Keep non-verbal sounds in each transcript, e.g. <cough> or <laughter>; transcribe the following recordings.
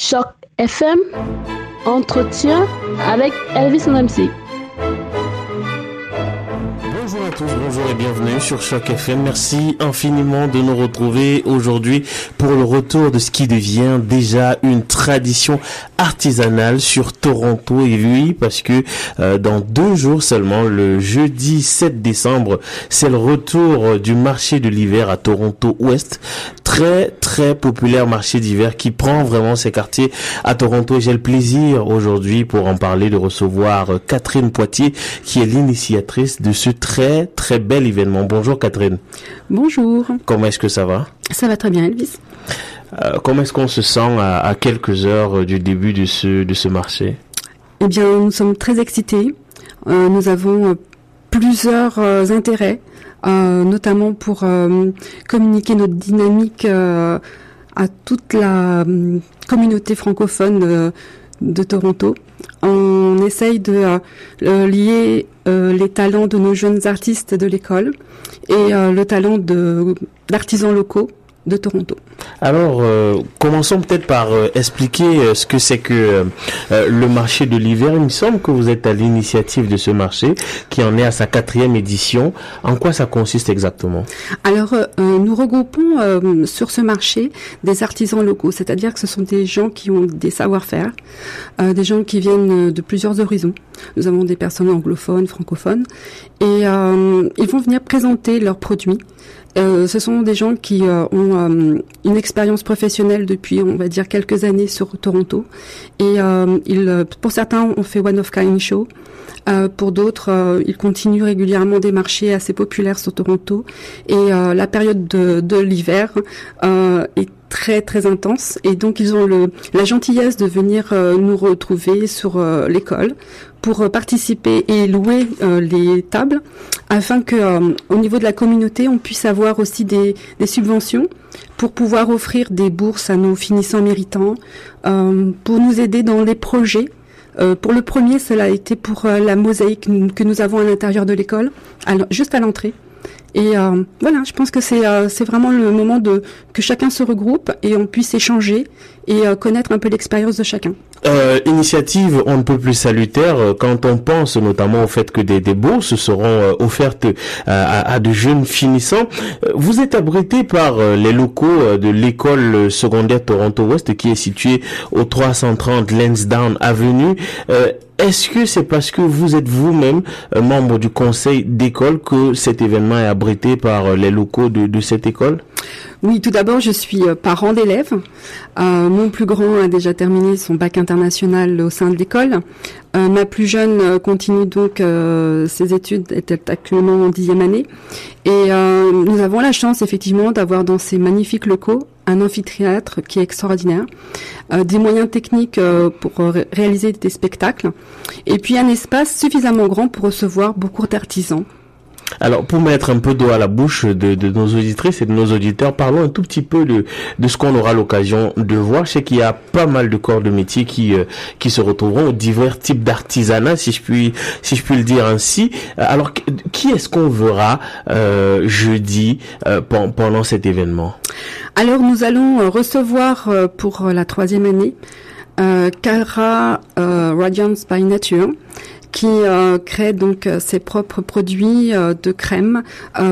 Choc FM, entretien avec Elvis MC. Bonjour à tous, bonjour et bienvenue sur Choc FM. Merci infiniment de nous retrouver aujourd'hui pour le retour de ce qui devient déjà une tradition artisanale sur Toronto. Et oui, parce que euh, dans deux jours seulement, le jeudi 7 décembre, c'est le retour du marché de l'hiver à Toronto Ouest. Très, très populaire marché d'hiver qui prend vraiment ses quartiers à Toronto. J'ai le plaisir aujourd'hui pour en parler de recevoir Catherine Poitier, qui est l'initiatrice de ce très, très bel événement. Bonjour Catherine. Bonjour. Comment est-ce que ça va? Ça va très bien Elvis. Euh, comment est-ce qu'on se sent à, à, quelques heures du début de ce, de ce marché? Eh bien, nous sommes très excités. Euh, nous avons plusieurs euh, intérêts, euh, notamment pour euh, communiquer notre dynamique à toute la communauté francophone de Toronto. On essaye de lier les talents de nos jeunes artistes de l'école et le talent d'artisans locaux de Toronto. Alors, euh, commençons peut-être par euh, expliquer euh, ce que c'est que le marché de l'hiver. Il me semble que vous êtes à l'initiative de ce marché, qui en est à sa quatrième édition. En quoi ça consiste exactement? Alors, nous regroupons sur ce marché des artisans locaux, c'est-à-dire que ce sont des gens qui ont des savoir-faire, des gens qui viennent de plusieurs horizons. Nous avons des personnes anglophones, francophones, et ils vont venir présenter leurs produits. Euh, ce sont des gens qui euh, ont euh, une expérience professionnelle depuis, on va dire, quelques années sur Toronto. Et ils, pour certains, on fait one of kind show. pour d'autres, ils continuent régulièrement des marchés assez populaires sur Toronto. Et la période de, de l'hiver est très très intense et donc ils ont le, la gentillesse de venir nous retrouver sur l'école pour participer et louer les tables afin que euh, au niveau de la communauté, on puisse avoir aussi des, des, subventions pour pouvoir offrir des bourses à nos finissants méritants, euh, pour nous aider dans les projets. Euh, pour le premier, cela a été pour euh, la mosaïque que nous avons à l'intérieur de l'école, juste à l'entrée. Et euh, voilà, je pense que c'est euh, c'est vraiment le moment de que chacun se regroupe et on puisse échanger et euh, connaître un peu l'expérience de chacun. Euh, initiative on ne peut plus salutaire quand on pense notamment au fait que des, des bourses seront offertes à, à, de jeunes finissants. Vous êtes abrité par les locaux de l'école secondaire Toronto Ouest qui est située au 330 Lansdowne Avenue. Est-ce que c'est parce que vous êtes vous-même euh, membre du conseil d'école que cet événement est abrité par euh, les locaux de, cette école? Oui, tout d'abord, je suis euh, parent d'élèves. Mon plus grand a déjà terminé son bac international au sein de l'école. Ma plus jeune continue donc ses études, est actuellement en dixième année. Et nous avons la chance, effectivement, d'avoir dans ces magnifiques locaux un amphithéâtre qui est extraordinaire, des moyens techniques pour réaliser des spectacles, et puis un espace suffisamment grand pour recevoir beaucoup d'artisans. Alors, pour mettre un peu d'eau à la bouche de, nos auditrices et de nos auditeurs, parlons un tout petit peu de, de ce qu'on aura l'occasion de voir. Je sais qu'il y a pas mal de corps de métier qui, euh, qui se retrouveront, divers types d'artisanat, si je puis, si je puis le dire ainsi. Alors, qui est-ce qu'on verra euh, jeudi euh, pendant cet événement? Alors, nous allons euh, recevoir pour la troisième année euh, Cara Radiance by Nature qui euh, crée donc euh, ses propres produits euh, de crème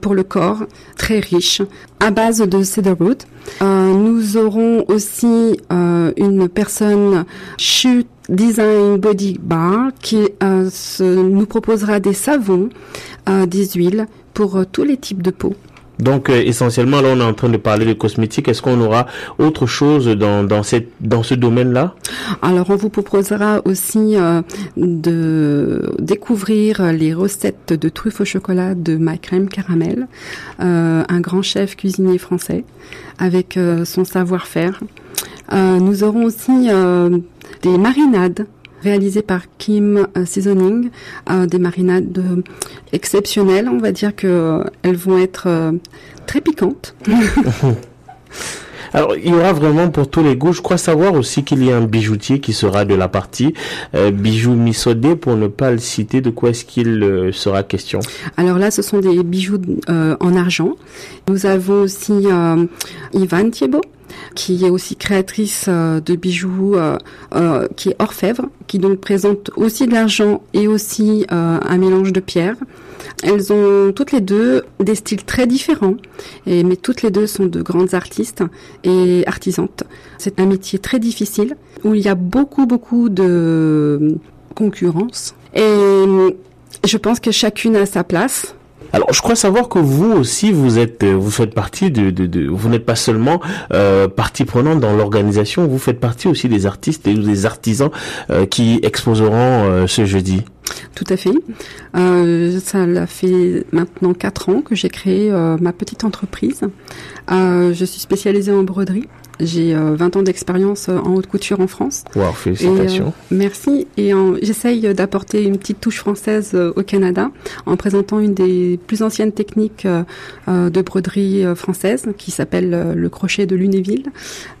pour le corps, très riches, à base de cedarwood. nous aurons aussi une personne Shoot Design Body Bar qui nous proposera des savons, des huiles pour tous les types de peau. Donc euh, essentiellement là on est en train de parler de cosmétiques. Est-ce qu'on aura autre chose dans dans cette dans ce domaine-là? Alors on vous proposera aussi euh, de découvrir les recettes de truffes au chocolat de ma crème caramel, euh, un grand chef cuisinier français avec euh, son savoir-faire. Euh, nous aurons aussi des marinades réalisé par Kim euh, Seasoning, euh, des marinades euh, exceptionnelles. On va dire que elles vont être très piquantes. <laughs> Alors, il y aura vraiment pour tous les goûts. Je crois savoir aussi qu'il y a un bijoutier qui sera de la partie euh, bijoux Misodé, pour ne pas le citer. De quoi est-ce qu'il euh, sera question? Alors là, ce sont des bijoux euh, en argent. Nous avons aussi Ivan Thiebaud qui est aussi créatrice euh, de bijoux, qui est orfèvre, qui donc présente aussi de l'argent et aussi un mélange de pierres. Elles ont toutes les deux des styles très différents, mais toutes les deux sont de grandes artistes et artisantes. C'est un métier très difficile où il y a beaucoup beaucoup de concurrence et je pense que chacune a sa place. Alors, je crois savoir que vous aussi, vous êtes, euh, vous faites partie de, de, de vous n'êtes pas seulement euh, partie prenante dans l'organisation, vous faites partie aussi des artistes et des artisans euh, qui exposeront euh, ce jeudi. Tout à fait. Euh, ça l'a fait maintenant quatre ans que j'ai créé ma petite entreprise. je suis spécialisée en broderie j'ai 20 euh, ans d'expérience euh, en haute couture en France. Wow, félicitations. Et, euh, merci. Et j'essaye d'apporter une petite touche française au Canada en présentant une des plus anciennes techniques de broderie française qui s'appelle le crochet de Lunéville,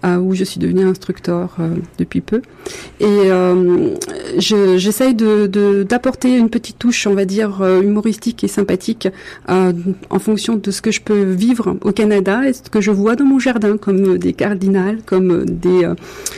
où je suis devenue instructeur depuis peu. Et j'essaye de d'apporter une petite touche, on va dire, humoristique et sympathique en fonction de ce que je peux vivre au Canada et ce que je vois dans mon jardin, comme des cardinals comme des, euh,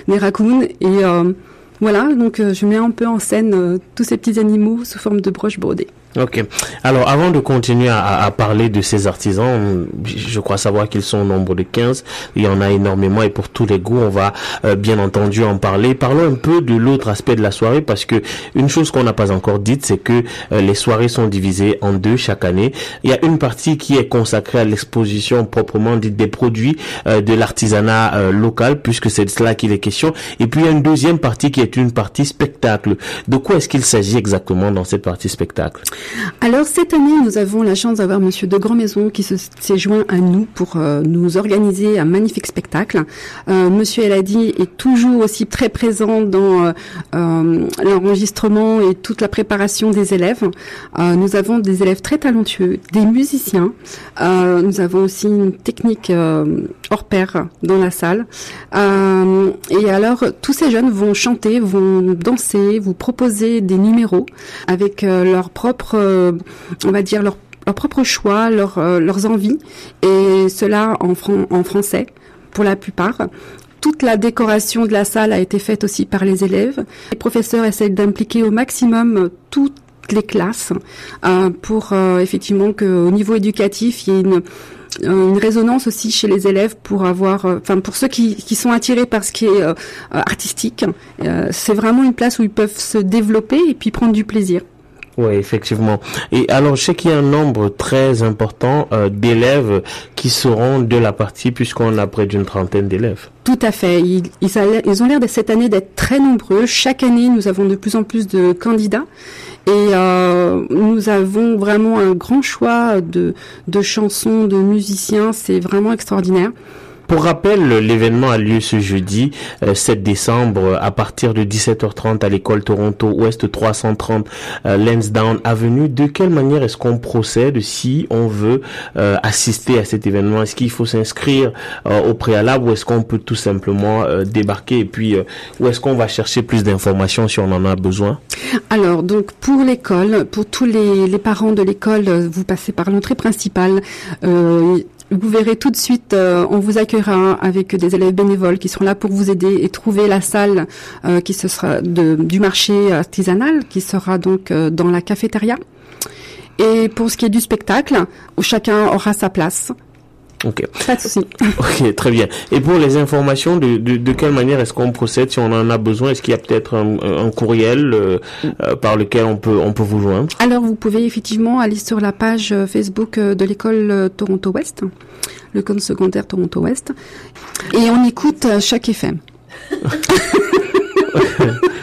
des raccoons. Et euh, voilà, donc euh, je mets un peu en scène tous ces petits animaux sous forme de broches brodées. Ok. Alors, avant de continuer à, à, parler de ces artisans, je crois savoir qu'ils sont au nombre de 15. Il y en a énormément et pour tous les goûts, on va euh, bien entendu en parler. Parlons un peu de l'autre aspect de la soirée parce que une chose qu'on n'a pas encore dite, c'est que euh, les soirées sont divisées en deux chaque année. Il y a une partie qui est consacrée à l'exposition proprement dite des produits euh, de l'artisanat local puisque c'est de cela qu'il est question. Et puis, il y a une deuxième partie qui est une partie spectacle. De quoi est-ce qu'il s'agit exactement dans cette partie spectacle? Alors cette année, nous avons la chance d'avoir Monsieur de Grand Maison qui s'est joint à nous pour euh, nous organiser un magnifique spectacle. Euh, Monsieur Eladi est toujours aussi très présent dans euh, l'enregistrement et toute la préparation des élèves. nous avons des élèves très talentueux, des musiciens. nous avons aussi une technique hors pair dans la salle. et alors, tous ces jeunes vont chanter, vont danser, vous proposer des numéros avec leur propre euh, on va dire, leur, propre choix, leur, euh, leurs envies, et cela en, français pour la plupart. Toute la décoration de la salle a été faite aussi par les élèves. Les professeurs essaient d'impliquer au maximum toutes les classes euh, pour effectivement qu'au niveau éducatif, il y ait une, résonance aussi chez les élèves pour avoir, enfin pour ceux qui, qui, sont attirés par ce qui est artistique. c'est vraiment une place où ils peuvent se développer et puis prendre du plaisir. Oui, effectivement. Et alors, je sais qu'il y a un nombre très important euh, d'élèves qui seront de la partie, puisqu'on a près d'une trentaine d'élèves. Tout à fait. Ils, ont l'air cette année d'être très nombreux. Chaque année, nous avons de plus en plus de candidats. Et euh, nous avons vraiment un grand choix de chansons, de musiciens. C'est vraiment extraordinaire. Pour rappel, l'événement a lieu ce jeudi 7 euh, décembre à partir de 17h30 à l'école Toronto Ouest 330 euh, Lansdowne Avenue. De quelle manière est-ce qu'on procède si on veut euh, assister à cet événement? Est-ce qu'il faut s'inscrire au préalable ou est-ce qu'on peut tout simplement débarquer et puis où est-ce qu'on va chercher plus d'informations si on en a besoin? Alors donc pour l'école, pour tous les, les parents de l'école, vous passez par l'entrée principale. Vous verrez tout de suite, euh, on vous accueillera avec des élèves bénévoles qui seront là pour vous aider et trouver la salle euh, qui se sera du marché artisanal, qui sera donc euh, dans la cafétéria. Et pour ce qui est du spectacle, chacun aura sa place. Ok. Pas de souci. <laughs> Ok, très bien. Et pour les informations, de, de, de quelle manière est-ce qu'on procède si on en a besoin? Est-ce qu'il y a peut-être un, un, courriel euh, euh, par lequel on peut on peut vous joindre? Alors, vous pouvez effectivement aller sur la page euh, Facebook de l'école Toronto Ouest, le compte secondaire Toronto Ouest, et on écoute chaque FM. <laughs> <laughs>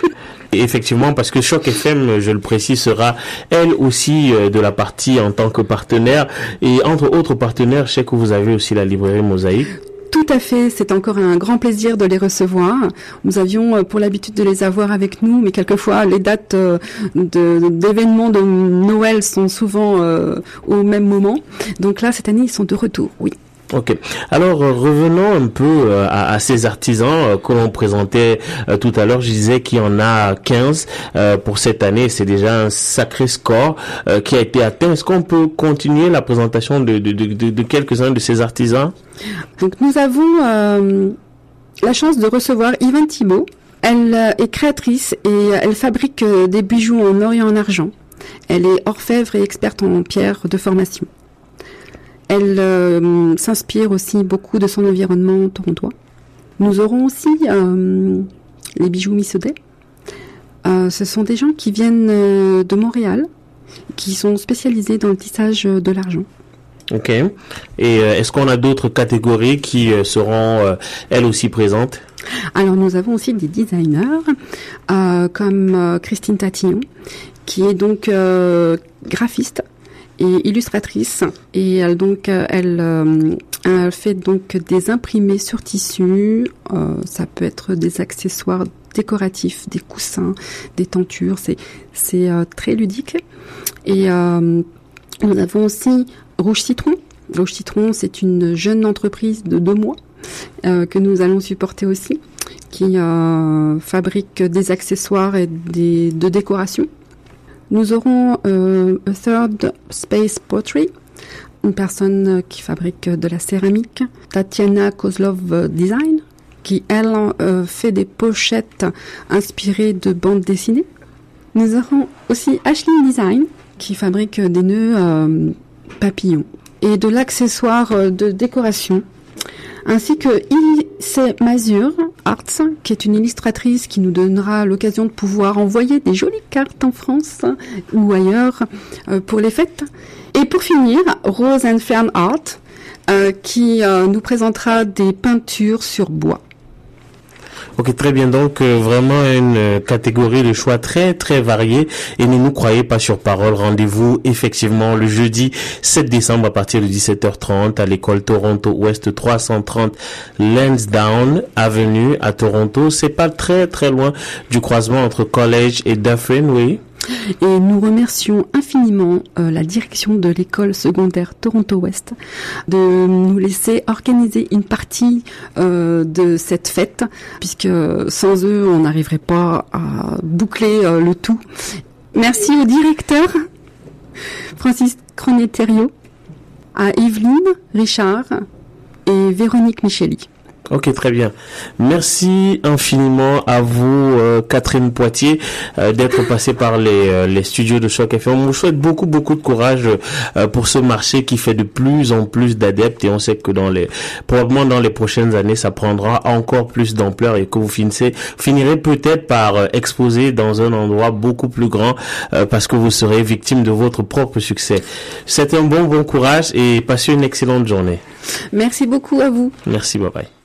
effectivement, parce que Choc FM, je le précise, sera elle aussi euh, de la partie en tant que partenaire. Et entre autres partenaires, je sais que vous avez aussi la librairie Mosaïque. Tout à fait, c'est encore un grand plaisir de les recevoir. Nous avions euh, pour l'habitude de les avoir avec nous, mais quelquefois les dates euh, d'événements de, Noël sont souvent au même moment. Donc là, cette année, ils sont de retour, oui. Ok. Alors euh, revenons un peu euh, à, ces artisans euh, que l'on présentait tout à l'heure. Je disais qu'il y en a 15 pour cette année. C'est déjà un sacré score qui a été atteint. Est-ce qu'on peut continuer la présentation de, de, de, de quelques-uns de ces artisans? Donc nous avons la chance de recevoir Yvonne Thibault. Elle est créatrice et elle fabrique des bijoux en or et en argent. Elle est orfèvre et experte en pierre de formation. Elle euh, s'inspire aussi beaucoup de son environnement torontois. Nous aurons aussi euh, les bijoux Missaudet. Euh, ce sont des gens qui viennent de Montréal, qui sont spécialisés dans le tissage de l'argent. Ok. Et est-ce qu'on a d'autres catégories qui seront elles aussi présentes? Alors nous avons aussi des designers comme Christine Tatillon, qui est donc graphiste et illustratrice et elle donc euh, euh, elle, fait donc des imprimés sur tissu. Euh, ça peut être des accessoires décoratifs, des coussins, des tentures. C'est c'est très ludique. Et nous avons aussi Rouge Citron. Rouge Citron, c'est une jeune entreprise de deux mois que nous allons supporter aussi, qui fabrique des accessoires et des, de décoration nous aurons euh, a Third Space Pottery, une personne qui fabrique de la céramique, Tatiana Kozlov Design, qui elle euh, fait des pochettes inspirées de bandes dessinées. Nous aurons aussi Ashley Design, qui fabrique des nœuds euh, papillons et de l'accessoire euh, de décoration ainsi que Ilse Mazur Arts, qui est une illustratrice qui nous donnera l'occasion de pouvoir envoyer des jolies cartes en France ou ailleurs euh, pour les fêtes. Et pour finir, Rose and Fern Art, euh, qui euh, nous présentera des peintures sur bois. Ok, très bien. Donc euh, vraiment une euh, catégorie de choix très très variée et ne nous croyez pas sur parole. Rendez-vous effectivement le jeudi 7 décembre à partir de 17h30 à l'école Toronto Ouest 330 Lansdowne Avenue à Toronto. C'est pas très très loin du croisement entre College et Dufferin, oui. Et nous remercions infiniment euh, la direction de l'école secondaire Toronto-Ouest de nous laisser organiser une partie euh, de cette fête, puisque sans eux, on n'arriverait pas à boucler euh, le tout. Merci au directeur, Francis Croneterio, à Evelyne Richard et Véronique Micheli. Ok, très bien. Merci infiniment à vous, euh, Catherine Poitier, euh, d'être passée par les, euh, les studios de Choc FM. On vous souhaite beaucoup, beaucoup de courage pour ce marché qui fait de plus en plus d'adeptes et on sait que dans les, probablement dans les prochaines années, ça prendra encore plus d'ampleur et que vous finissez, finirez peut-être par exposer dans un endroit beaucoup plus grand parce que vous serez victime de votre propre succès. C'est un bon, bon courage et passez une excellente journée. Merci beaucoup à vous. Merci, bye bye.